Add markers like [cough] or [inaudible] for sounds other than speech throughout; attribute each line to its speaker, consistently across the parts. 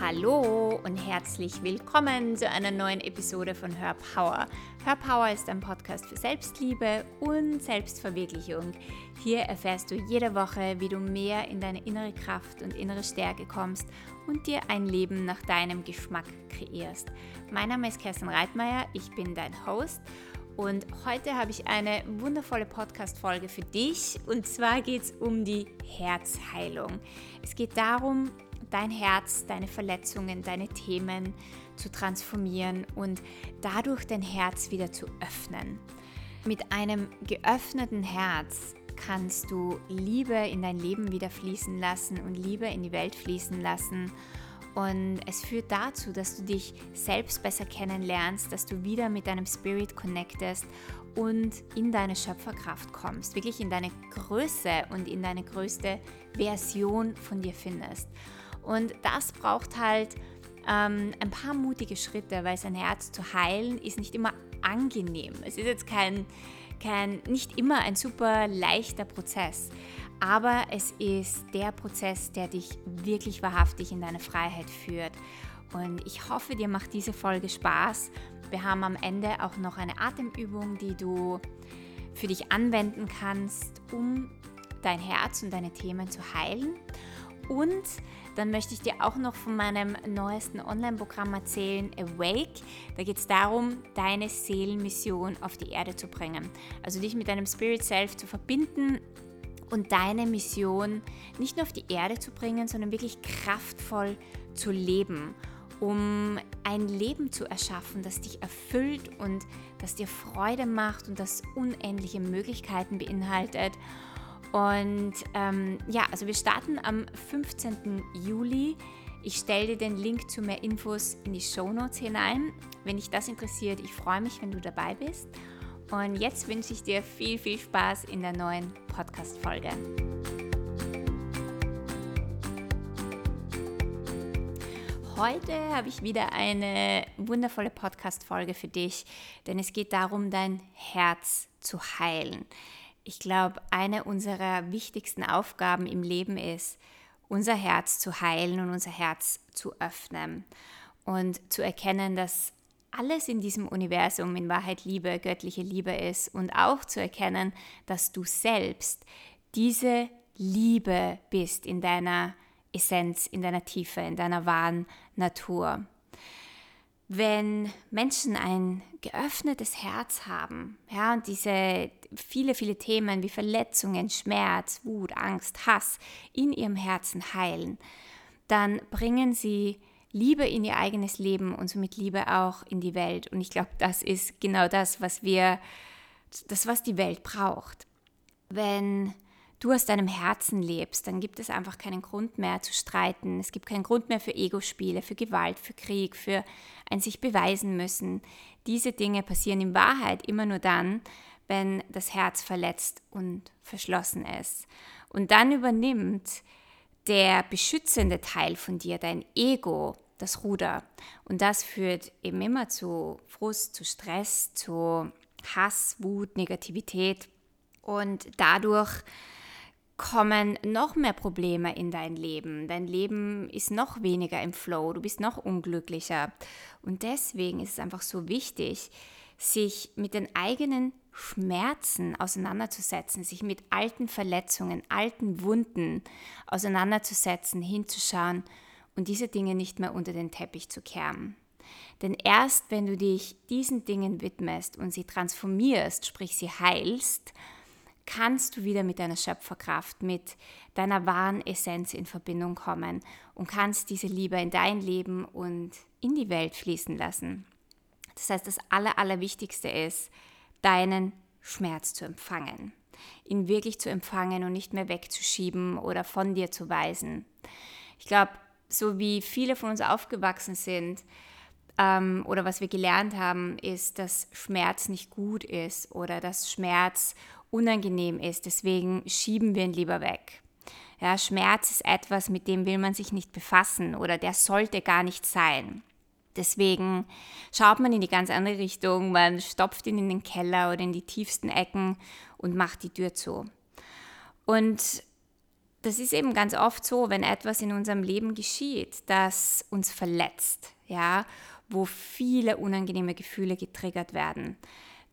Speaker 1: Hallo und herzlich willkommen zu einer neuen Episode von Hör Power. Hör Power ist ein Podcast für Selbstliebe und Selbstverwirklichung. Hier erfährst du jede Woche, wie du mehr in deine innere Kraft und innere Stärke kommst und dir ein Leben nach deinem Geschmack kreierst. Mein Name ist Kerstin Reitmeier, ich bin dein Host und heute habe ich eine wundervolle Podcast-Folge für dich. Und zwar geht es um die Herzheilung. Es geht darum, dein Herz, deine Verletzungen, deine Themen zu transformieren und dadurch dein Herz wieder zu öffnen. Mit einem geöffneten Herz kannst du Liebe in dein Leben wieder fließen lassen und Liebe in die Welt fließen lassen. Und es führt dazu, dass du dich selbst besser kennenlernst, dass du wieder mit deinem Spirit connectest und in deine Schöpferkraft kommst, wirklich in deine Größe und in deine größte Version von dir findest. Und das braucht halt ähm, ein paar mutige Schritte, weil sein Herz zu heilen ist nicht immer angenehm. Es ist jetzt kein, kein, nicht immer ein super leichter Prozess, aber es ist der Prozess, der dich wirklich wahrhaftig in deine Freiheit führt. Und ich hoffe, dir macht diese Folge Spaß. Wir haben am Ende auch noch eine Atemübung, die du für dich anwenden kannst, um dein Herz und deine Themen zu heilen. Und dann möchte ich dir auch noch von meinem neuesten Online-Programm erzählen, Awake. Da geht es darum, deine Seelenmission auf die Erde zu bringen. Also dich mit deinem Spirit Self zu verbinden und deine Mission nicht nur auf die Erde zu bringen, sondern wirklich kraftvoll zu leben, um ein Leben zu erschaffen, das dich erfüllt und das dir Freude macht und das unendliche Möglichkeiten beinhaltet. Und ähm, ja, also wir starten am 15. Juli. Ich stelle dir den Link zu mehr Infos in die Show Notes hinein. Wenn dich das interessiert, ich freue mich, wenn du dabei bist. Und jetzt wünsche ich dir viel, viel Spaß in der neuen Podcast-Folge. Heute habe ich wieder eine wundervolle Podcast-Folge für dich, denn es geht darum, dein Herz zu heilen. Ich glaube, eine unserer wichtigsten Aufgaben im Leben ist, unser Herz zu heilen und unser Herz zu öffnen und zu erkennen, dass alles in diesem Universum in Wahrheit Liebe, göttliche Liebe ist und auch zu erkennen, dass du selbst diese Liebe bist in deiner Essenz, in deiner Tiefe, in deiner wahren Natur. Wenn Menschen ein geöffnetes Herz haben, ja, und diese viele, viele Themen wie Verletzungen, Schmerz, Wut, Angst, Hass in ihrem Herzen heilen, dann bringen sie Liebe in ihr eigenes Leben und somit Liebe auch in die Welt. Und ich glaube, das ist genau das, was wir, das, was die Welt braucht. Wenn du aus deinem Herzen lebst, dann gibt es einfach keinen Grund mehr zu streiten. Es gibt keinen Grund mehr für Ego-Spiele, für Gewalt, für Krieg, für ein sich beweisen müssen. Diese Dinge passieren in Wahrheit immer nur dann, wenn das Herz verletzt und verschlossen ist. Und dann übernimmt der beschützende Teil von dir, dein Ego, das Ruder. Und das führt eben immer zu Frust, zu Stress, zu Hass, Wut, Negativität. Und dadurch kommen noch mehr Probleme in dein Leben. Dein Leben ist noch weniger im Flow, du bist noch unglücklicher. Und deswegen ist es einfach so wichtig, sich mit den eigenen Schmerzen auseinanderzusetzen, sich mit alten Verletzungen, alten Wunden auseinanderzusetzen, hinzuschauen und diese Dinge nicht mehr unter den Teppich zu kehren. Denn erst wenn du dich diesen Dingen widmest und sie transformierst, sprich sie heilst, kannst du wieder mit deiner Schöpferkraft, mit deiner wahren Essenz in Verbindung kommen und kannst diese Liebe in dein Leben und in die Welt fließen lassen. Das heißt, das Aller, Allerwichtigste ist, deinen Schmerz zu empfangen, ihn wirklich zu empfangen und nicht mehr wegzuschieben oder von dir zu weisen. Ich glaube, so wie viele von uns aufgewachsen sind, ähm, oder was wir gelernt haben, ist, dass Schmerz nicht gut ist oder dass Schmerz unangenehm ist. Deswegen schieben wir ihn lieber weg. Ja, Schmerz ist etwas, mit dem will man sich nicht befassen oder der sollte gar nicht sein. Deswegen schaut man in die ganz andere Richtung, man stopft ihn in den Keller oder in die tiefsten Ecken und macht die Tür zu. Und das ist eben ganz oft so, wenn etwas in unserem Leben geschieht, das uns verletzt, ja, wo viele unangenehme Gefühle getriggert werden,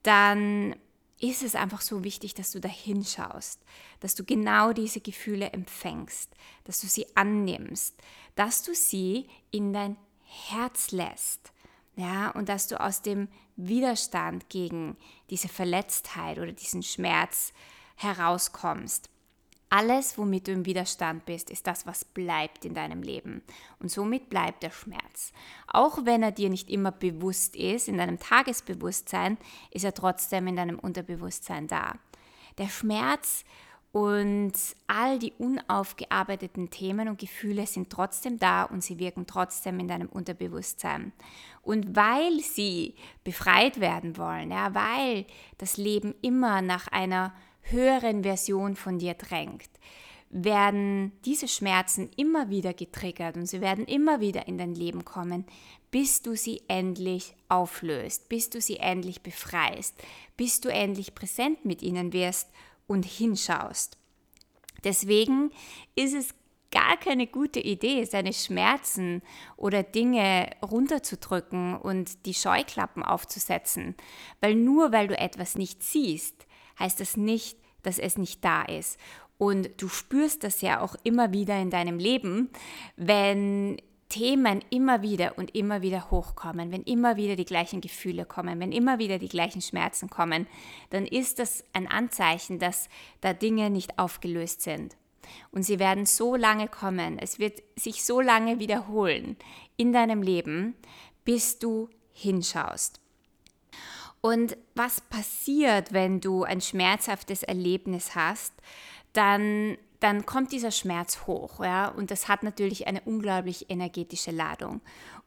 Speaker 1: dann ist es einfach so wichtig, dass du da hinschaust, dass du genau diese Gefühle empfängst, dass du sie annimmst, dass du sie in dein Herz lässt, ja, und dass du aus dem Widerstand gegen diese Verletztheit oder diesen Schmerz herauskommst. Alles, womit du im Widerstand bist, ist das, was bleibt in deinem Leben. Und somit bleibt der Schmerz. Auch wenn er dir nicht immer bewusst ist, in deinem Tagesbewusstsein, ist er trotzdem in deinem Unterbewusstsein da. Der Schmerz und all die unaufgearbeiteten Themen und Gefühle sind trotzdem da und sie wirken trotzdem in deinem Unterbewusstsein. Und weil sie befreit werden wollen, ja, weil das Leben immer nach einer höheren Version von dir drängt, werden diese Schmerzen immer wieder getriggert und sie werden immer wieder in dein Leben kommen, bis du sie endlich auflöst, bis du sie endlich befreist, bis du endlich präsent mit ihnen wirst und hinschaust. Deswegen ist es gar keine gute Idee, seine Schmerzen oder Dinge runterzudrücken und die Scheuklappen aufzusetzen, weil nur weil du etwas nicht siehst, heißt das nicht, dass es nicht da ist. Und du spürst das ja auch immer wieder in deinem Leben, wenn Themen immer wieder und immer wieder hochkommen, wenn immer wieder die gleichen Gefühle kommen, wenn immer wieder die gleichen Schmerzen kommen, dann ist das ein Anzeichen, dass da Dinge nicht aufgelöst sind. Und sie werden so lange kommen, es wird sich so lange wiederholen in deinem Leben, bis du hinschaust. Und was passiert, wenn du ein schmerzhaftes Erlebnis hast, dann, dann kommt dieser Schmerz hoch. Ja? Und das hat natürlich eine unglaublich energetische Ladung.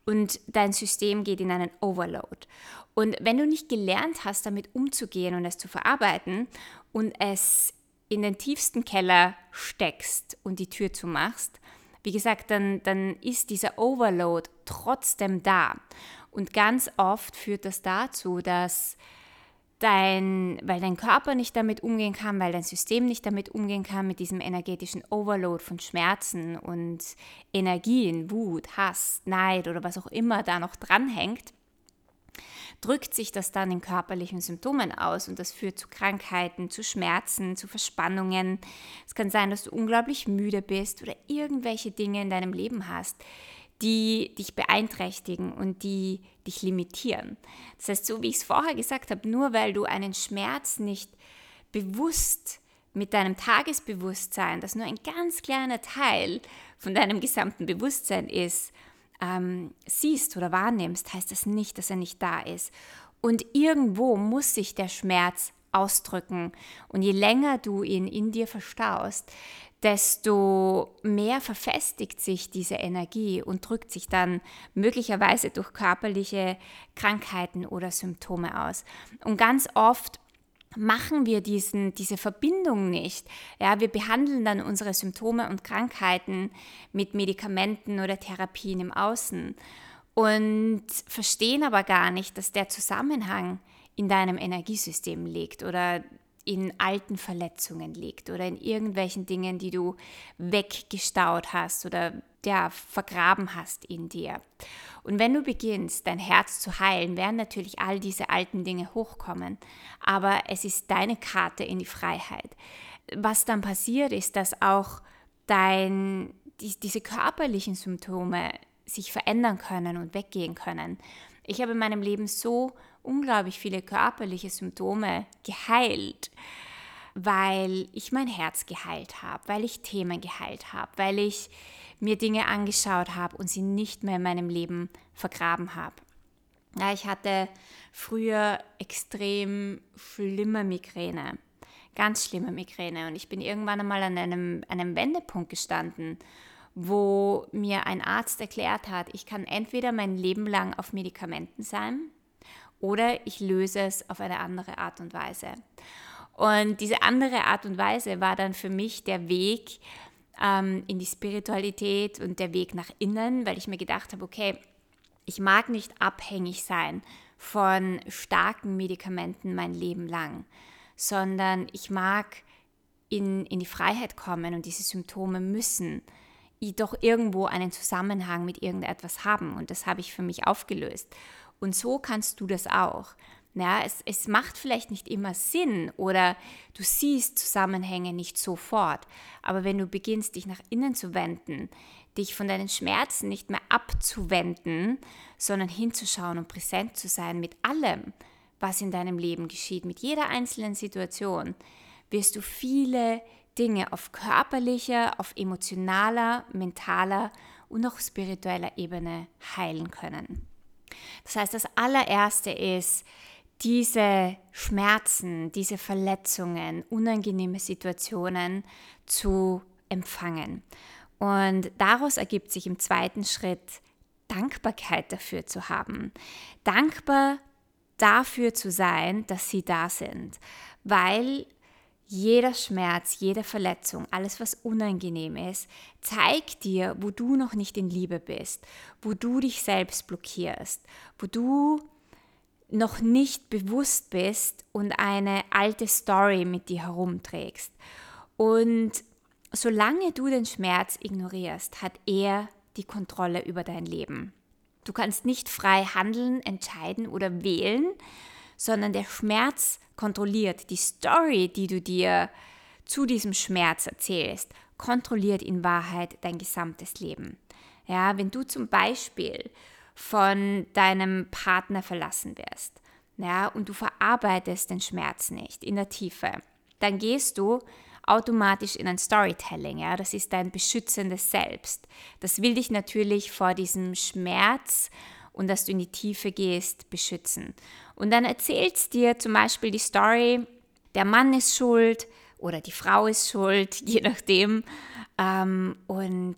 Speaker 1: Und dein System geht in einen Overload. Und wenn du nicht gelernt hast, damit umzugehen und es zu verarbeiten und es in den tiefsten Keller steckst und die Tür zumachst, wie gesagt, dann, dann ist dieser Overload trotzdem da. Und ganz oft führt das dazu, dass dein, weil dein Körper nicht damit umgehen kann, weil dein System nicht damit umgehen kann, mit diesem energetischen Overload von Schmerzen und Energien, Wut, Hass, Neid oder was auch immer da noch dranhängt, drückt sich das dann in körperlichen Symptomen aus und das führt zu Krankheiten, zu Schmerzen, zu Verspannungen. Es kann sein, dass du unglaublich müde bist oder irgendwelche Dinge in deinem Leben hast, die dich beeinträchtigen und die dich limitieren. Das heißt, so wie ich es vorher gesagt habe, nur weil du einen Schmerz nicht bewusst mit deinem Tagesbewusstsein, das nur ein ganz kleiner Teil von deinem gesamten Bewusstsein ist, ähm, siehst oder wahrnimmst, heißt das nicht, dass er nicht da ist. Und irgendwo muss sich der Schmerz ausdrücken. Und je länger du ihn in dir verstaust, desto mehr verfestigt sich diese Energie und drückt sich dann möglicherweise durch körperliche Krankheiten oder Symptome aus. Und ganz oft machen wir diesen, diese Verbindung nicht. Ja, wir behandeln dann unsere Symptome und Krankheiten mit Medikamenten oder Therapien im Außen und verstehen aber gar nicht, dass der Zusammenhang in deinem Energiesystem liegt oder in alten Verletzungen liegt oder in irgendwelchen Dingen, die du weggestaut hast oder ja, vergraben hast in dir. Und wenn du beginnst, dein Herz zu heilen, werden natürlich all diese alten Dinge hochkommen. Aber es ist deine Karte in die Freiheit. Was dann passiert, ist, dass auch dein, die, diese körperlichen Symptome sich verändern können und weggehen können. Ich habe in meinem Leben so unglaublich viele körperliche Symptome geheilt, weil ich mein Herz geheilt habe, weil ich Themen geheilt habe, weil ich mir Dinge angeschaut habe und sie nicht mehr in meinem Leben vergraben habe. Ja, ich hatte früher extrem schlimme Migräne, ganz schlimme Migräne und ich bin irgendwann einmal an einem, einem Wendepunkt gestanden, wo mir ein Arzt erklärt hat, ich kann entweder mein Leben lang auf Medikamenten sein oder ich löse es auf eine andere Art und Weise. Und diese andere Art und Weise war dann für mich der Weg ähm, in die Spiritualität und der Weg nach innen, weil ich mir gedacht habe, okay, ich mag nicht abhängig sein von starken Medikamenten mein Leben lang, sondern ich mag in, in die Freiheit kommen und diese Symptome müssen doch irgendwo einen Zusammenhang mit irgendetwas haben. Und das habe ich für mich aufgelöst. Und so kannst du das auch. Ja, es, es macht vielleicht nicht immer Sinn oder du siehst Zusammenhänge nicht sofort. Aber wenn du beginnst, dich nach innen zu wenden, dich von deinen Schmerzen nicht mehr abzuwenden, sondern hinzuschauen und präsent zu sein mit allem, was in deinem Leben geschieht, mit jeder einzelnen Situation, wirst du viele Dinge auf körperlicher, auf emotionaler, mentaler und auch spiritueller Ebene heilen können. Das heißt, das allererste ist, diese Schmerzen, diese Verletzungen, unangenehme Situationen zu empfangen. Und daraus ergibt sich im zweiten Schritt Dankbarkeit dafür zu haben. Dankbar dafür zu sein, dass sie da sind, weil jeder Schmerz, jede Verletzung, alles, was unangenehm ist, zeigt dir, wo du noch nicht in Liebe bist, wo du dich selbst blockierst, wo du noch nicht bewusst bist und eine alte Story mit dir herumträgst. Und solange du den Schmerz ignorierst, hat er die Kontrolle über dein Leben. Du kannst nicht frei handeln, entscheiden oder wählen, sondern der Schmerz kontrolliert die Story, die du dir zu diesem Schmerz erzählst, kontrolliert in Wahrheit dein gesamtes Leben. Ja, wenn du zum Beispiel von deinem Partner verlassen wirst, ja, und du verarbeitest den Schmerz nicht in der Tiefe, dann gehst du automatisch in ein Storytelling. Ja? Das ist dein beschützendes Selbst. Das will dich natürlich vor diesem Schmerz und dass du in die Tiefe gehst, beschützen. Und dann erzählst dir zum Beispiel die Story, der Mann ist schuld oder die Frau ist schuld, [laughs] je nachdem. Ähm, und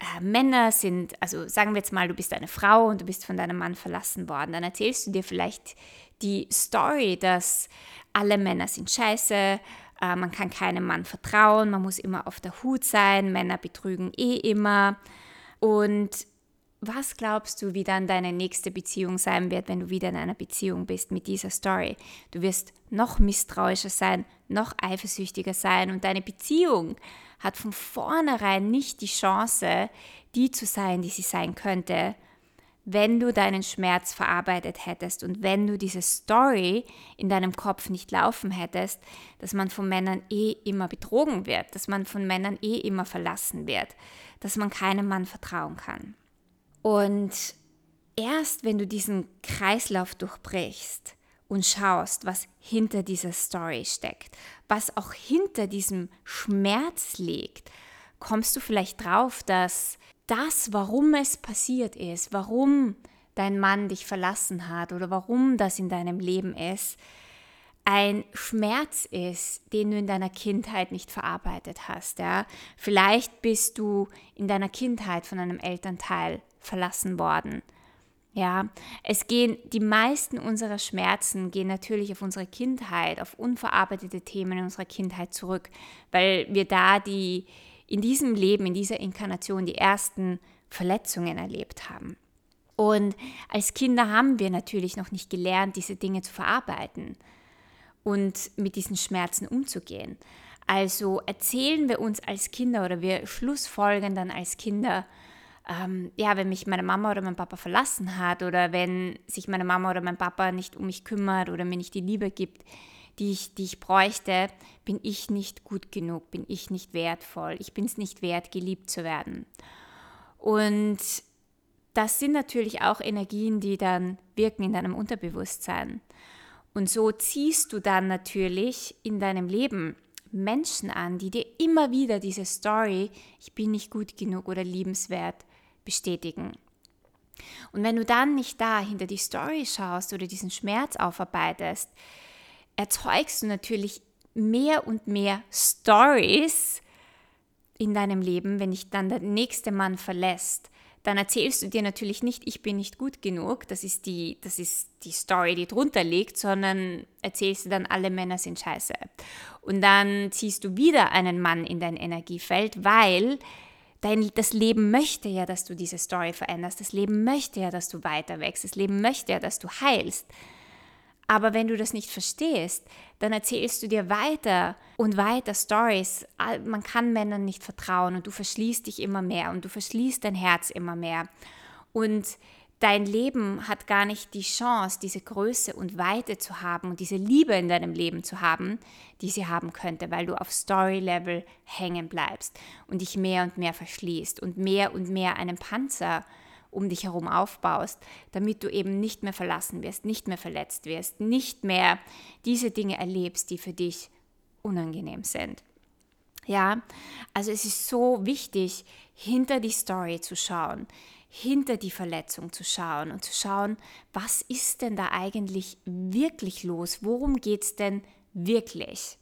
Speaker 1: äh, Männer sind, also sagen wir jetzt mal, du bist eine Frau und du bist von deinem Mann verlassen worden. Dann erzählst du dir vielleicht die Story, dass alle Männer sind scheiße, äh, man kann keinem Mann vertrauen, man muss immer auf der Hut sein, Männer betrügen eh immer. Und was glaubst du, wie dann deine nächste Beziehung sein wird, wenn du wieder in einer Beziehung bist mit dieser Story? Du wirst noch misstrauischer sein, noch eifersüchtiger sein und deine Beziehung hat von vornherein nicht die Chance, die zu sein, die sie sein könnte, wenn du deinen Schmerz verarbeitet hättest und wenn du diese Story in deinem Kopf nicht laufen hättest, dass man von Männern eh immer betrogen wird, dass man von Männern eh immer verlassen wird, dass man keinem Mann vertrauen kann. Und erst wenn du diesen Kreislauf durchbrichst und schaust, was hinter dieser Story steckt, was auch hinter diesem Schmerz liegt, kommst du vielleicht drauf, dass das, warum es passiert ist, warum dein Mann dich verlassen hat oder warum das in deinem Leben ist, ein Schmerz ist, den du in deiner Kindheit nicht verarbeitet hast. Ja? Vielleicht bist du in deiner Kindheit von einem Elternteil verlassen worden. Ja, es gehen die meisten unserer Schmerzen gehen natürlich auf unsere Kindheit, auf unverarbeitete Themen in unserer Kindheit zurück, weil wir da die in diesem Leben, in dieser Inkarnation die ersten Verletzungen erlebt haben. Und als Kinder haben wir natürlich noch nicht gelernt, diese Dinge zu verarbeiten und mit diesen Schmerzen umzugehen. Also erzählen wir uns als Kinder oder wir schlussfolgern dann als Kinder, ähm, ja, wenn mich meine Mama oder mein Papa verlassen hat oder wenn sich meine Mama oder mein Papa nicht um mich kümmert oder mir nicht die Liebe gibt, die ich, die ich bräuchte, bin ich nicht gut genug, bin ich nicht wertvoll, ich bin es nicht wert, geliebt zu werden. Und das sind natürlich auch Energien, die dann wirken in deinem Unterbewusstsein. Und so ziehst du dann natürlich in deinem Leben Menschen an, die dir immer wieder diese Story, ich bin nicht gut genug oder liebenswert, bestätigen. Und wenn du dann nicht da hinter die Story schaust oder diesen Schmerz aufarbeitest, erzeugst du natürlich mehr und mehr Stories in deinem Leben, wenn dich dann der nächste Mann verlässt. Dann erzählst du dir natürlich nicht, ich bin nicht gut genug, das ist die, das ist die Story, die drunter liegt, sondern erzählst du dann, alle Männer sind scheiße. Und dann ziehst du wieder einen Mann in dein Energiefeld, weil Dein, das Leben möchte ja, dass du diese Story veränderst. Das Leben möchte ja, dass du weiter wächst. Das Leben möchte ja, dass du heilst. Aber wenn du das nicht verstehst, dann erzählst du dir weiter und weiter Stories. Man kann Männern nicht vertrauen und du verschließt dich immer mehr und du verschließt dein Herz immer mehr. Und dein Leben hat gar nicht die Chance, diese Größe und Weite zu haben und diese Liebe in deinem Leben zu haben, die sie haben könnte, weil du auf Story-Level hängen bleibst und dich mehr und mehr verschließt und mehr und mehr einen Panzer um dich herum aufbaust, damit du eben nicht mehr verlassen wirst, nicht mehr verletzt wirst, nicht mehr diese Dinge erlebst, die für dich unangenehm sind. Ja, also es ist so wichtig, hinter die Story zu schauen, hinter die Verletzung zu schauen und zu schauen, was ist denn da eigentlich wirklich los? Worum geht es denn wirklich?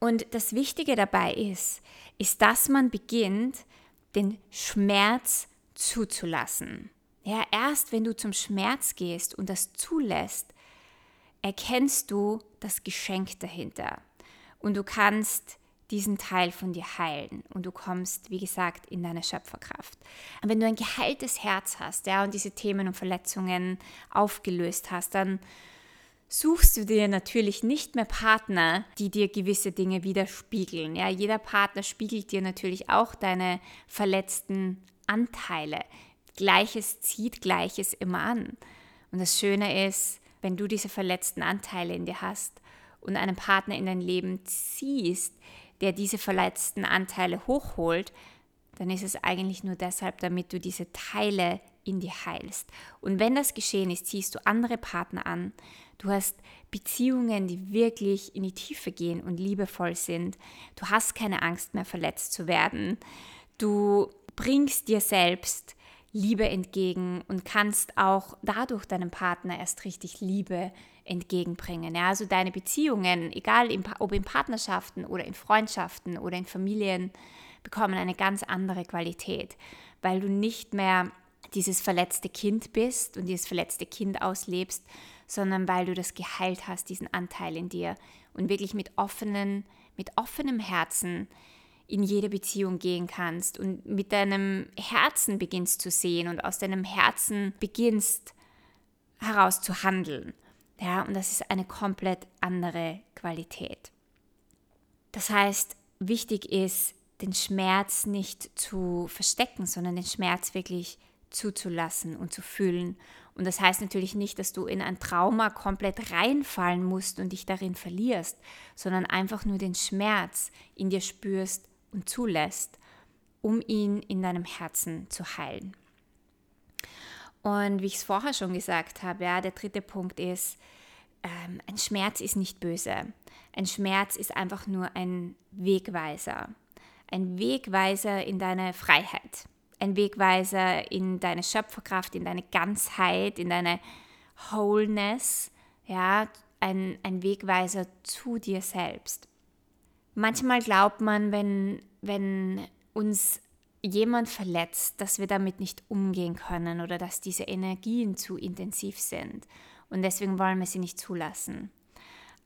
Speaker 1: Und das Wichtige dabei ist, ist, dass man beginnt, den Schmerz zuzulassen. Ja, erst wenn du zum Schmerz gehst und das zulässt, erkennst du das Geschenk dahinter. Und du kannst diesen Teil von dir heilen und du kommst, wie gesagt, in deine Schöpferkraft. Und wenn du ein geheiltes Herz hast, ja, und diese Themen und Verletzungen aufgelöst hast, dann suchst du dir natürlich nicht mehr Partner, die dir gewisse Dinge widerspiegeln. Ja, jeder Partner spiegelt dir natürlich auch deine verletzten Anteile. Gleiches zieht Gleiches immer an. Und das Schöne ist, wenn du diese verletzten Anteile in dir hast und einen Partner in dein Leben ziehst, der diese verletzten Anteile hochholt, dann ist es eigentlich nur deshalb, damit du diese Teile in dir heilst. Und wenn das geschehen ist, ziehst du andere Partner an. Du hast Beziehungen, die wirklich in die Tiefe gehen und liebevoll sind. Du hast keine Angst mehr, verletzt zu werden. Du bringst dir selbst Liebe entgegen und kannst auch dadurch deinem Partner erst richtig Liebe entgegenbringen. Ja, also deine Beziehungen, egal ob in Partnerschaften oder in Freundschaften oder in Familien, bekommen eine ganz andere Qualität, weil du nicht mehr dieses verletzte Kind bist und dieses verletzte Kind auslebst, sondern weil du das geheilt hast, diesen Anteil in dir und wirklich mit offenen, mit offenem Herzen in jede Beziehung gehen kannst und mit deinem Herzen beginnst zu sehen und aus deinem Herzen beginnst heraus zu handeln. Ja, und das ist eine komplett andere Qualität. Das heißt, wichtig ist, den Schmerz nicht zu verstecken, sondern den Schmerz wirklich zuzulassen und zu fühlen. Und das heißt natürlich nicht, dass du in ein Trauma komplett reinfallen musst und dich darin verlierst, sondern einfach nur den Schmerz in dir spürst und zulässt, um ihn in deinem Herzen zu heilen. Und wie ich es vorher schon gesagt habe, ja, der dritte Punkt ist, ähm, ein Schmerz ist nicht böse. Ein Schmerz ist einfach nur ein Wegweiser. Ein Wegweiser in deine Freiheit. Ein Wegweiser in deine Schöpferkraft, in deine Ganzheit, in deine Wholeness. Ja, ein, ein Wegweiser zu dir selbst. Manchmal glaubt man, wenn, wenn uns jemand verletzt, dass wir damit nicht umgehen können oder dass diese Energien zu intensiv sind und deswegen wollen wir sie nicht zulassen.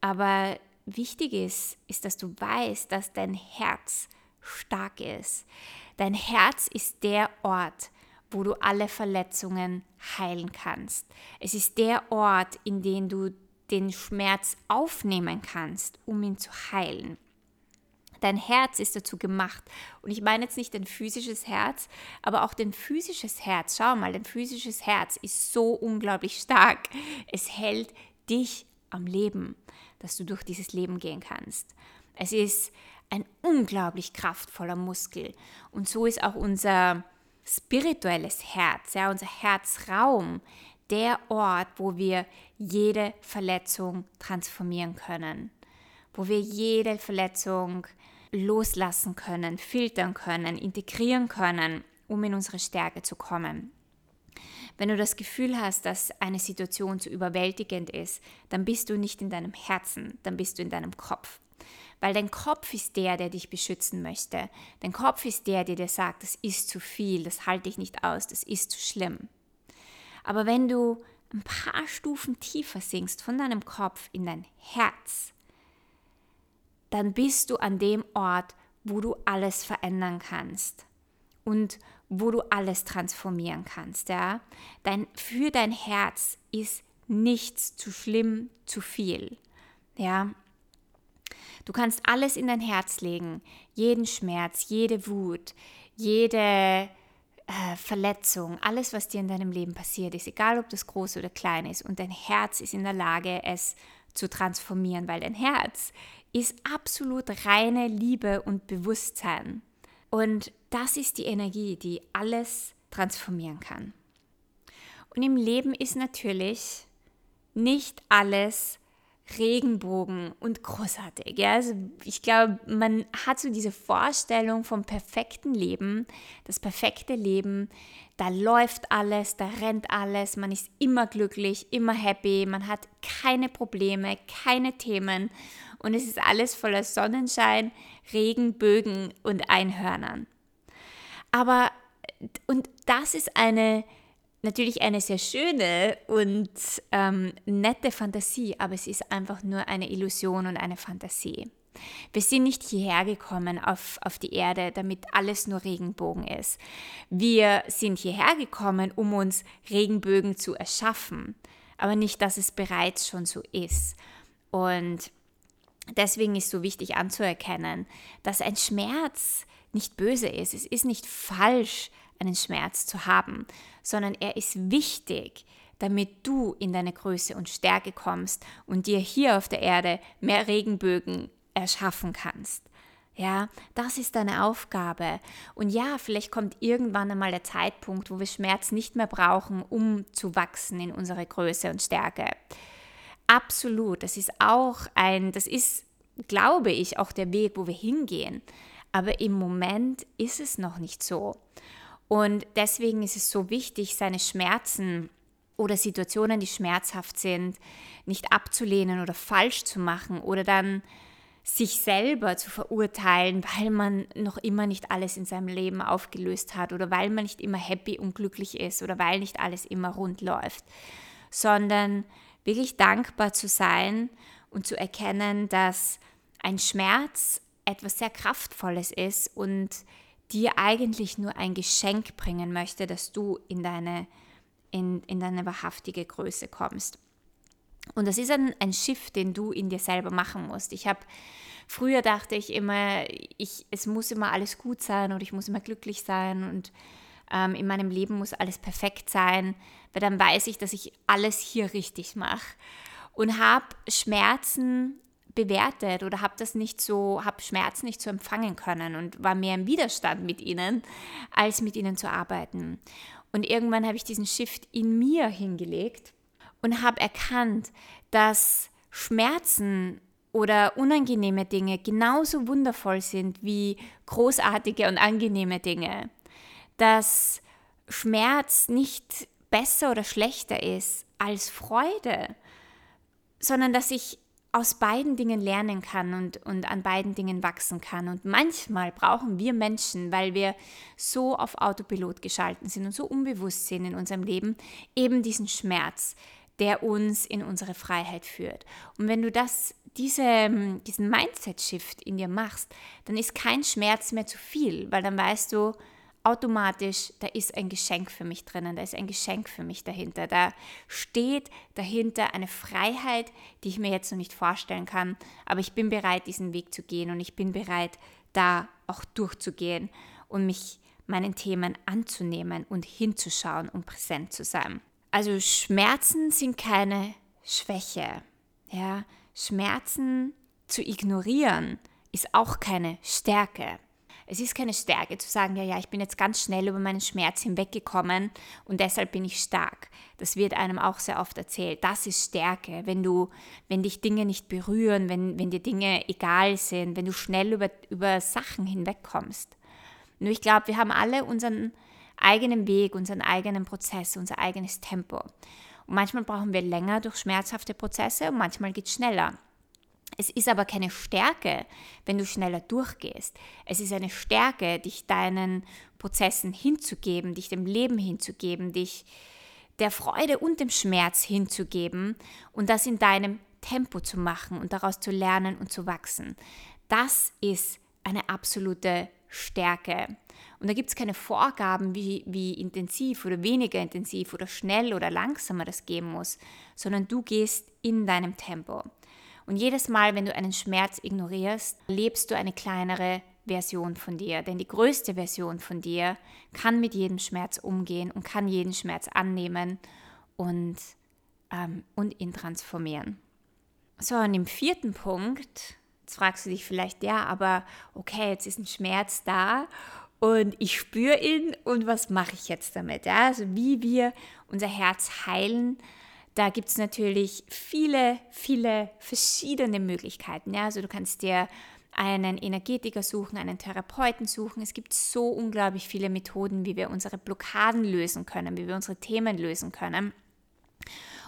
Speaker 1: Aber wichtig ist, ist, dass du weißt, dass dein Herz stark ist. Dein Herz ist der Ort, wo du alle Verletzungen heilen kannst. Es ist der Ort, in dem du den Schmerz aufnehmen kannst, um ihn zu heilen. Dein Herz ist dazu gemacht. Und ich meine jetzt nicht dein physisches Herz, aber auch dein physisches Herz. Schau mal, dein physisches Herz ist so unglaublich stark. Es hält dich am Leben, dass du durch dieses Leben gehen kannst. Es ist ein unglaublich kraftvoller Muskel. Und so ist auch unser spirituelles Herz, ja, unser Herzraum, der Ort, wo wir jede Verletzung transformieren können, wo wir jede Verletzung loslassen können, filtern können, integrieren können, um in unsere Stärke zu kommen. Wenn du das Gefühl hast, dass eine Situation zu überwältigend ist, dann bist du nicht in deinem Herzen, dann bist du in deinem Kopf. Weil dein Kopf ist der, der dich beschützen möchte. Dein Kopf ist der, der dir sagt, das ist zu viel, das halte ich nicht aus, das ist zu schlimm. Aber wenn du ein paar Stufen tiefer sinkst von deinem Kopf in dein Herz, dann bist du an dem Ort, wo du alles verändern kannst und wo du alles transformieren kannst. Ja? Dein, für dein Herz ist nichts zu schlimm, zu viel. Ja, Du kannst alles in dein Herz legen, jeden Schmerz, jede Wut, jede äh, Verletzung, alles, was dir in deinem Leben passiert ist, egal ob das groß oder klein ist. Und dein Herz ist in der Lage, es zu transformieren, weil dein Herz ist absolut reine Liebe und Bewusstsein. Und das ist die Energie, die alles transformieren kann. Und im Leben ist natürlich nicht alles Regenbogen und großartig. Ja? Also ich glaube, man hat so diese Vorstellung vom perfekten Leben, das perfekte Leben, da läuft alles, da rennt alles, man ist immer glücklich, immer happy, man hat keine Probleme, keine Themen und es ist alles voller Sonnenschein, Regenbögen und Einhörnern. Aber, und das ist eine natürlich eine sehr schöne und ähm, nette Fantasie, aber es ist einfach nur eine Illusion und eine Fantasie. Wir sind nicht hierher gekommen auf, auf die Erde, damit alles nur Regenbogen ist. Wir sind hierher gekommen, um uns Regenbögen zu erschaffen, aber nicht, dass es bereits schon so ist. Und deswegen ist so wichtig anzuerkennen, dass ein Schmerz nicht böse ist. Es ist nicht falsch, einen Schmerz zu haben, sondern er ist wichtig, damit du in deine Größe und Stärke kommst und dir hier auf der Erde mehr Regenbögen erschaffen kannst. Ja, das ist deine Aufgabe. Und ja, vielleicht kommt irgendwann einmal der Zeitpunkt, wo wir Schmerz nicht mehr brauchen, um zu wachsen in unsere Größe und Stärke. Absolut, das ist auch ein, das ist, glaube ich, auch der Weg, wo wir hingehen. Aber im Moment ist es noch nicht so. Und deswegen ist es so wichtig, seine Schmerzen oder Situationen, die schmerzhaft sind, nicht abzulehnen oder falsch zu machen oder dann sich selber zu verurteilen, weil man noch immer nicht alles in seinem Leben aufgelöst hat oder weil man nicht immer happy und glücklich ist oder weil nicht alles immer rund läuft, sondern wirklich dankbar zu sein und zu erkennen, dass ein Schmerz etwas sehr Kraftvolles ist und dir eigentlich nur ein Geschenk bringen möchte, dass du in deine, in, in deine wahrhaftige Größe kommst. Und das ist ein, ein Shift, den du in dir selber machen musst. Ich habe früher dachte ich immer, ich, es muss immer alles gut sein oder ich muss immer glücklich sein und ähm, in meinem Leben muss alles perfekt sein, weil dann weiß ich, dass ich alles hier richtig mache. Und habe Schmerzen bewertet oder habe das nicht so, habe Schmerz nicht so empfangen können und war mehr im Widerstand mit ihnen, als mit ihnen zu arbeiten. Und irgendwann habe ich diesen Shift in mir hingelegt und habe erkannt, dass Schmerzen oder unangenehme Dinge genauso wundervoll sind wie großartige und angenehme Dinge. Dass Schmerz nicht besser oder schlechter ist als Freude, sondern dass ich aus beiden Dingen lernen kann und, und an beiden Dingen wachsen kann. Und manchmal brauchen wir Menschen, weil wir so auf Autopilot geschalten sind und so unbewusst sind in unserem Leben, eben diesen Schmerz, der uns in unsere Freiheit führt. Und wenn du das, diese, diesen Mindset-Shift in dir machst, dann ist kein Schmerz mehr zu viel, weil dann weißt du, automatisch, da ist ein Geschenk für mich drinnen, da ist ein Geschenk für mich dahinter. Da steht dahinter eine Freiheit, die ich mir jetzt noch nicht vorstellen kann, aber ich bin bereit, diesen Weg zu gehen und ich bin bereit, da auch durchzugehen und mich meinen Themen anzunehmen und hinzuschauen und präsent zu sein. Also Schmerzen sind keine Schwäche. Ja? Schmerzen zu ignorieren ist auch keine Stärke. Es ist keine Stärke zu sagen, ja, ja, ich bin jetzt ganz schnell über meinen Schmerz hinweggekommen und deshalb bin ich stark. Das wird einem auch sehr oft erzählt. Das ist Stärke, wenn du, wenn dich Dinge nicht berühren, wenn, wenn dir Dinge egal sind, wenn du schnell über, über Sachen hinwegkommst. Nur ich glaube, wir haben alle unseren eigenen Weg, unseren eigenen Prozess, unser eigenes Tempo. Und manchmal brauchen wir länger durch schmerzhafte Prozesse und manchmal geht es schneller. Es ist aber keine Stärke, wenn du schneller durchgehst. Es ist eine Stärke, dich deinen Prozessen hinzugeben, dich dem Leben hinzugeben, dich der Freude und dem Schmerz hinzugeben und das in deinem Tempo zu machen und daraus zu lernen und zu wachsen. Das ist eine absolute Stärke. Und da gibt es keine Vorgaben, wie, wie intensiv oder weniger intensiv oder schnell oder langsamer das gehen muss, sondern du gehst in deinem Tempo. Und jedes Mal, wenn du einen Schmerz ignorierst, lebst du eine kleinere Version von dir. Denn die größte Version von dir kann mit jedem Schmerz umgehen und kann jeden Schmerz annehmen und, ähm, und ihn transformieren. So, und im vierten Punkt, jetzt fragst du dich vielleicht, ja, aber okay, jetzt ist ein Schmerz da und ich spüre ihn und was mache ich jetzt damit? Ja? Also wie wir unser Herz heilen, da gibt es natürlich viele, viele verschiedene Möglichkeiten. Ja? Also du kannst dir einen Energetiker suchen, einen Therapeuten suchen. Es gibt so unglaublich viele Methoden, wie wir unsere Blockaden lösen können, wie wir unsere Themen lösen können.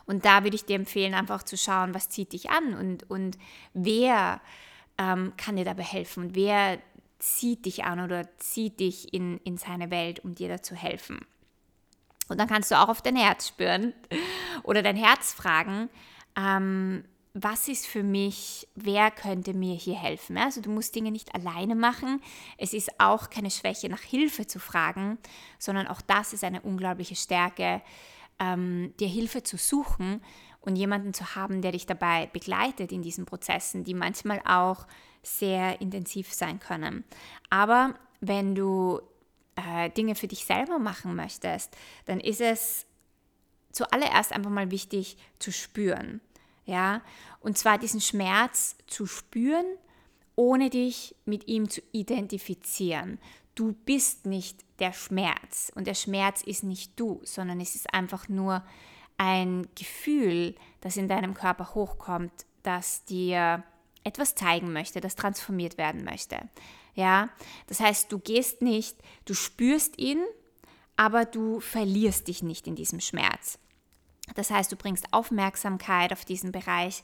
Speaker 1: Und da würde ich dir empfehlen, einfach zu schauen, was zieht dich an und, und wer ähm, kann dir dabei helfen und wer zieht dich an oder zieht dich in, in seine Welt, um dir da zu helfen. Und dann kannst du auch auf dein Herz spüren oder dein Herz fragen, ähm, was ist für mich, wer könnte mir hier helfen? Also du musst Dinge nicht alleine machen. Es ist auch keine Schwäche, nach Hilfe zu fragen, sondern auch das ist eine unglaubliche Stärke, ähm, dir Hilfe zu suchen und jemanden zu haben, der dich dabei begleitet in diesen Prozessen, die manchmal auch sehr intensiv sein können. Aber wenn du äh, Dinge für dich selber machen möchtest, dann ist es zuallererst einfach mal wichtig zu spüren. Ja, und zwar diesen Schmerz zu spüren, ohne dich mit ihm zu identifizieren. Du bist nicht der Schmerz und der Schmerz ist nicht du, sondern es ist einfach nur ein Gefühl, das in deinem Körper hochkommt, das dir etwas zeigen möchte, das transformiert werden möchte. Ja, das heißt, du gehst nicht, du spürst ihn, aber du verlierst dich nicht in diesem Schmerz. Das heißt, du bringst Aufmerksamkeit auf diesen Bereich,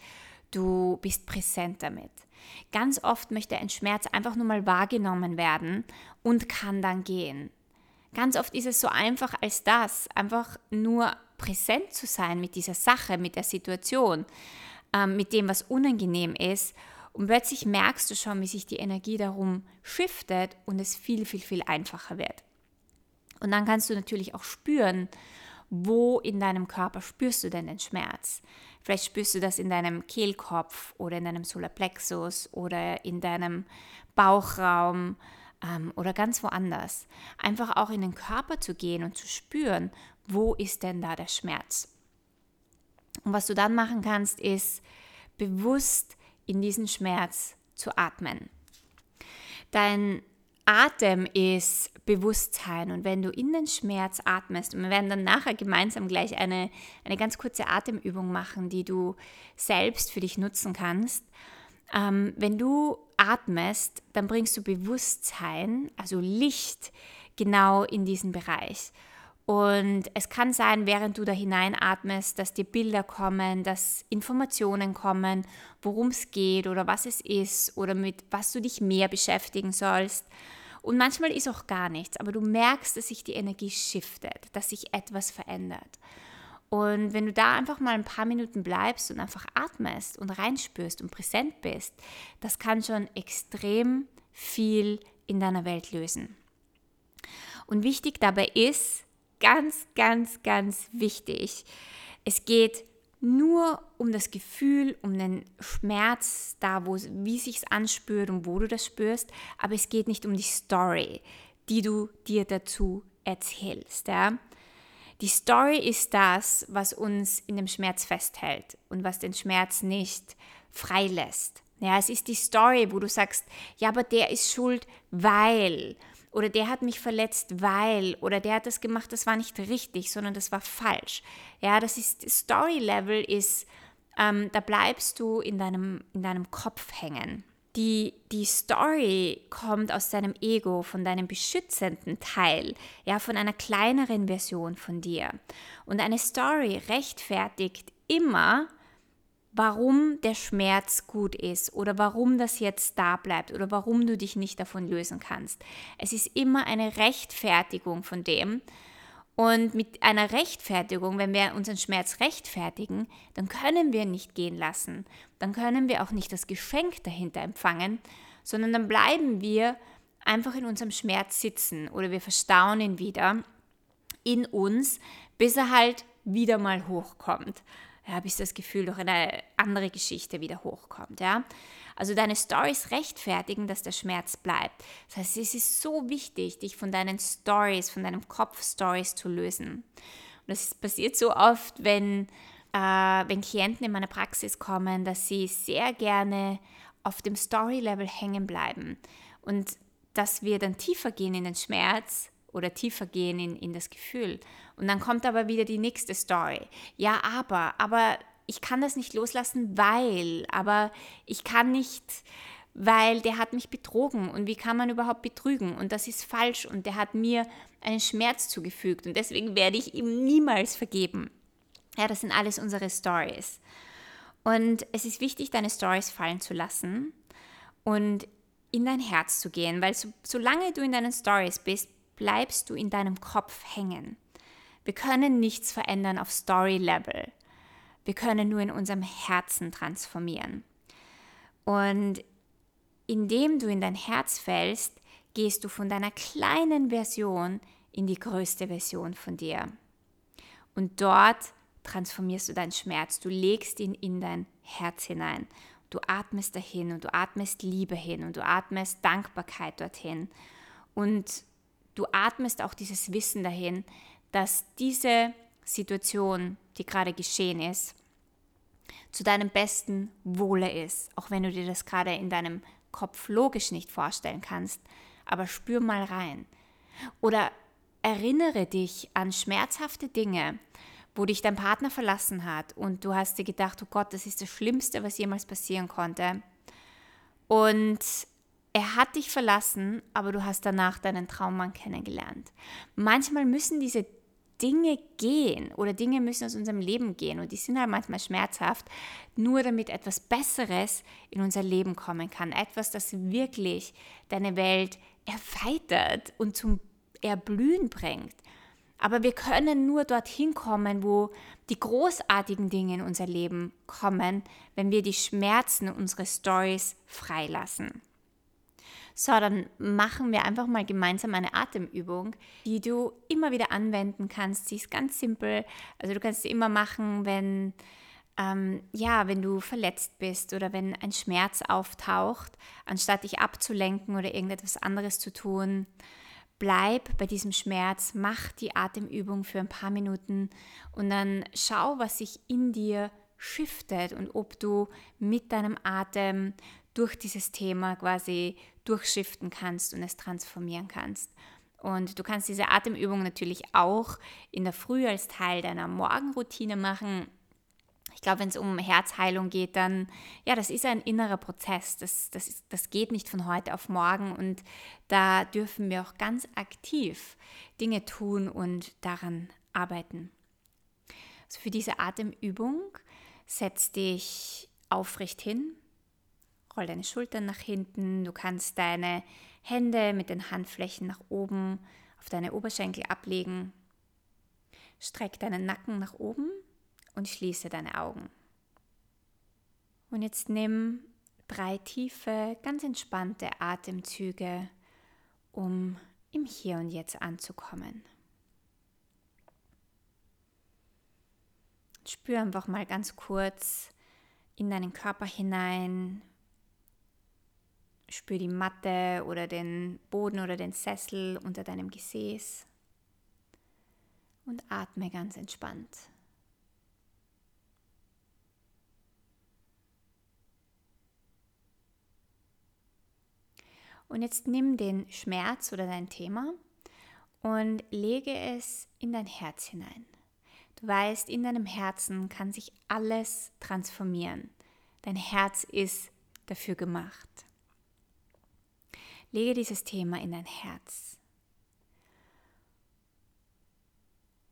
Speaker 1: du bist präsent damit. Ganz oft möchte ein Schmerz einfach nur mal wahrgenommen werden und kann dann gehen. Ganz oft ist es so einfach als das, einfach nur präsent zu sein mit dieser Sache, mit der Situation, ähm, mit dem, was unangenehm ist und plötzlich merkst du schon, wie sich die Energie darum shiftet und es viel, viel, viel einfacher wird. Und dann kannst du natürlich auch spüren, wo in deinem Körper spürst du denn den Schmerz. Vielleicht spürst du das in deinem Kehlkopf oder in deinem Solarplexus oder in deinem Bauchraum ähm, oder ganz woanders. Einfach auch in den Körper zu gehen und zu spüren, wo ist denn da der Schmerz. Und was du dann machen kannst, ist bewusst in diesen Schmerz zu atmen. Dein Atem ist Bewusstsein und wenn du in den Schmerz atmest, und wir werden dann nachher gemeinsam gleich eine, eine ganz kurze Atemübung machen, die du selbst für dich nutzen kannst. Ähm, wenn du atmest, dann bringst du Bewusstsein, also Licht, genau in diesen Bereich. Und es kann sein, während du da hineinatmest, dass dir Bilder kommen, dass Informationen kommen, worum es geht oder was es ist oder mit was du dich mehr beschäftigen sollst. Und manchmal ist auch gar nichts, aber du merkst, dass sich die Energie shiftet, dass sich etwas verändert. Und wenn du da einfach mal ein paar Minuten bleibst und einfach atmest und reinspürst und präsent bist, das kann schon extrem viel in deiner Welt lösen. Und wichtig dabei ist, ganz, ganz, ganz wichtig. Es geht nur um das Gefühl, um den Schmerz, da wo wie sich's anspürt und wo du das spürst, aber es geht nicht um die Story, die du dir dazu erzählst. Ja? Die Story ist das, was uns in dem Schmerz festhält und was den Schmerz nicht freilässt. Ja, es ist die Story, wo du sagst, ja, aber der ist schuld, weil oder der hat mich verletzt, weil oder der hat das gemacht, das war nicht richtig, sondern das war falsch. Ja, das ist Story Level ist, ähm, da bleibst du in deinem, in deinem Kopf hängen. Die, die Story kommt aus deinem Ego, von deinem beschützenden Teil, ja, von einer kleineren Version von dir. Und eine Story rechtfertigt immer warum der Schmerz gut ist oder warum das jetzt da bleibt oder warum du dich nicht davon lösen kannst. Es ist immer eine Rechtfertigung von dem. Und mit einer Rechtfertigung, wenn wir unseren Schmerz rechtfertigen, dann können wir nicht gehen lassen. Dann können wir auch nicht das Geschenk dahinter empfangen, sondern dann bleiben wir einfach in unserem Schmerz sitzen oder wir verstauen ihn wieder in uns, bis er halt wieder mal hochkommt. Ja, bis das Gefühl durch eine andere Geschichte wieder hochkommt. Ja? Also deine Stories rechtfertigen, dass der Schmerz bleibt. Das heißt, es ist so wichtig, dich von deinen Stories, von deinem Kopf Stories zu lösen. Und das passiert so oft, wenn, äh, wenn Klienten in meine Praxis kommen, dass sie sehr gerne auf dem Story-Level hängen bleiben und dass wir dann tiefer gehen in den Schmerz oder tiefer gehen in, in das Gefühl. Und dann kommt aber wieder die nächste Story. Ja, aber, aber ich kann das nicht loslassen, weil, aber ich kann nicht, weil der hat mich betrogen und wie kann man überhaupt betrügen und das ist falsch und der hat mir einen Schmerz zugefügt und deswegen werde ich ihm niemals vergeben. Ja, das sind alles unsere Stories. Und es ist wichtig, deine Stories fallen zu lassen und in dein Herz zu gehen, weil so, solange du in deinen Stories bist, bleibst du in deinem Kopf hängen. Wir können nichts verändern auf Story-Level. Wir können nur in unserem Herzen transformieren. Und indem du in dein Herz fällst, gehst du von deiner kleinen Version in die größte Version von dir. Und dort transformierst du deinen Schmerz. Du legst ihn in dein Herz hinein. Du atmest dahin und du atmest Liebe hin und du atmest Dankbarkeit dorthin. Und du atmest auch dieses Wissen dahin, dass diese Situation, die gerade geschehen ist, zu deinem besten Wohle ist, auch wenn du dir das gerade in deinem Kopf logisch nicht vorstellen kannst, aber spür mal rein. Oder erinnere dich an schmerzhafte Dinge, wo dich dein Partner verlassen hat und du hast dir gedacht, oh Gott, das ist das Schlimmste, was jemals passieren konnte. Und er hat dich verlassen, aber du hast danach deinen Traummann kennengelernt. Manchmal müssen diese Dinge gehen oder Dinge müssen aus unserem Leben gehen und die sind halt manchmal schmerzhaft, nur damit etwas Besseres in unser Leben kommen kann. Etwas, das wirklich deine Welt erweitert und zum Erblühen bringt. Aber wir können nur dorthin kommen, wo die großartigen Dinge in unser Leben kommen, wenn wir die Schmerzen unserer Stories freilassen. So, dann machen wir einfach mal gemeinsam eine Atemübung, die du immer wieder anwenden kannst. Sie ist ganz simpel. Also du kannst sie immer machen, wenn ähm, ja, wenn du verletzt bist oder wenn ein Schmerz auftaucht, anstatt dich abzulenken oder irgendetwas anderes zu tun. Bleib bei diesem Schmerz, mach die Atemübung für ein paar Minuten und dann schau, was sich in dir shiftet und ob du mit deinem Atem durch dieses Thema quasi durchschiften kannst und es transformieren kannst. Und du kannst diese Atemübung natürlich auch in der Früh als Teil deiner Morgenroutine machen. Ich glaube, wenn es um Herzheilung geht, dann, ja, das ist ein innerer Prozess. Das, das, ist, das geht nicht von heute auf morgen und da dürfen wir auch ganz aktiv Dinge tun und daran arbeiten. Also für diese Atemübung setz dich aufrecht hin, Roll deine Schultern nach hinten. Du kannst deine Hände mit den Handflächen nach oben auf deine Oberschenkel ablegen. Streck deinen Nacken nach oben und schließe deine Augen. Und jetzt nimm drei tiefe, ganz entspannte Atemzüge, um im Hier und Jetzt anzukommen. Spür einfach mal ganz kurz in deinen Körper hinein, Spür die Matte oder den Boden oder den Sessel unter deinem Gesäß und atme ganz entspannt. Und jetzt nimm den Schmerz oder dein Thema und lege es in dein Herz hinein. Du weißt, in deinem Herzen kann sich alles transformieren. Dein Herz ist dafür gemacht. Lege dieses Thema in dein Herz.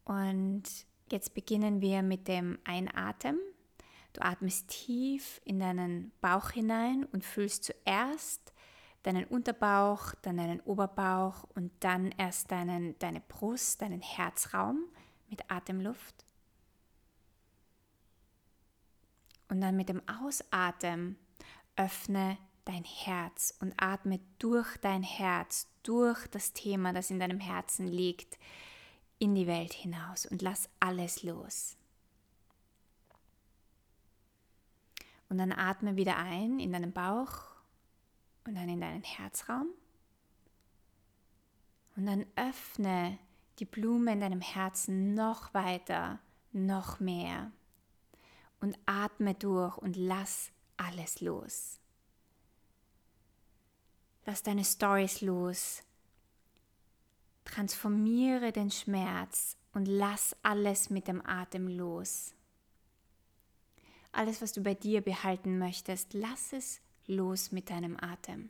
Speaker 1: Und jetzt beginnen wir mit dem Einatmen. Du atmest tief in deinen Bauch hinein und fühlst zuerst deinen Unterbauch, dann deinen Oberbauch und dann erst deinen, deine Brust, deinen Herzraum mit Atemluft. Und dann mit dem Ausatmen öffne dein Herz und atme durch dein Herz, durch das Thema, das in deinem Herzen liegt, in die Welt hinaus und lass alles los. Und dann atme wieder ein in deinen Bauch und dann in deinen Herzraum. Und dann öffne die Blume in deinem Herzen noch weiter, noch mehr. Und atme durch und lass alles los. Lass deine Stories los. Transformiere den Schmerz und lass alles mit dem Atem los. Alles, was du bei dir behalten möchtest, lass es los mit deinem Atem.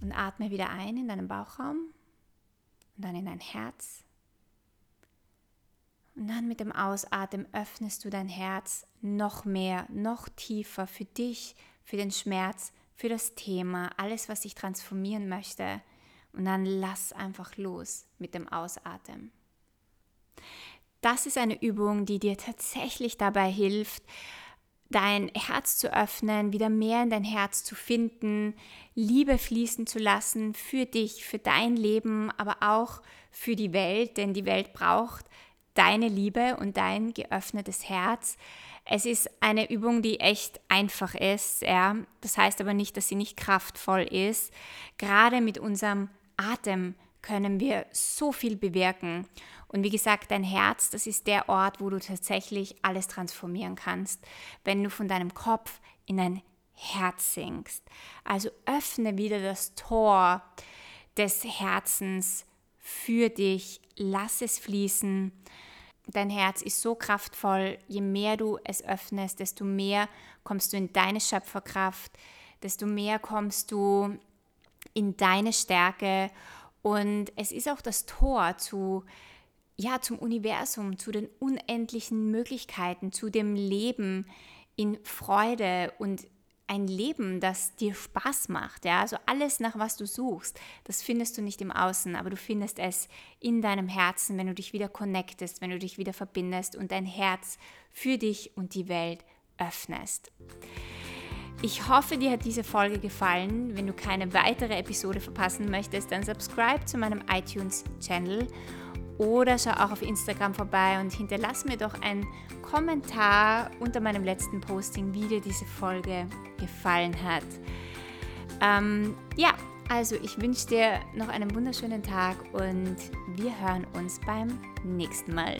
Speaker 1: Und atme wieder ein in deinen Bauchraum und dann in dein Herz. Und dann mit dem Ausatmen öffnest du dein Herz noch mehr, noch tiefer für dich, für den Schmerz, für das Thema, alles, was ich transformieren möchte. Und dann lass einfach los mit dem Ausatmen. Das ist eine Übung, die dir tatsächlich dabei hilft, dein Herz zu öffnen, wieder mehr in dein Herz zu finden, Liebe fließen zu lassen für dich, für dein Leben, aber auch für die Welt, denn die Welt braucht deine Liebe und dein geöffnetes Herz. Es ist eine Übung, die echt einfach ist. Ja? Das heißt aber nicht, dass sie nicht kraftvoll ist. Gerade mit unserem Atem können wir so viel bewirken. Und wie gesagt, dein Herz, das ist der Ort, wo du tatsächlich alles transformieren kannst, wenn du von deinem Kopf in dein Herz sinkst. Also öffne wieder das Tor des Herzens für dich, lass es fließen. Dein Herz ist so kraftvoll, je mehr du es öffnest, desto mehr kommst du in deine Schöpferkraft, desto mehr kommst du in deine Stärke. Und es ist auch das Tor zu ja, zum Universum, zu den unendlichen Möglichkeiten, zu dem Leben in Freude und ein Leben, das dir Spaß macht. Ja? Also alles, nach was du suchst, das findest du nicht im Außen, aber du findest es in deinem Herzen, wenn du dich wieder connectest, wenn du dich wieder verbindest und dein Herz für dich und die Welt öffnest. Ich hoffe, dir hat diese Folge gefallen. Wenn du keine weitere Episode verpassen möchtest, dann subscribe zu meinem iTunes-Channel oder schau auch auf Instagram vorbei und hinterlass mir doch einen Kommentar unter meinem letzten Posting, wie dir diese Folge gefallen hat. Ähm, ja, also ich wünsche dir noch einen wunderschönen Tag und wir hören uns beim nächsten Mal.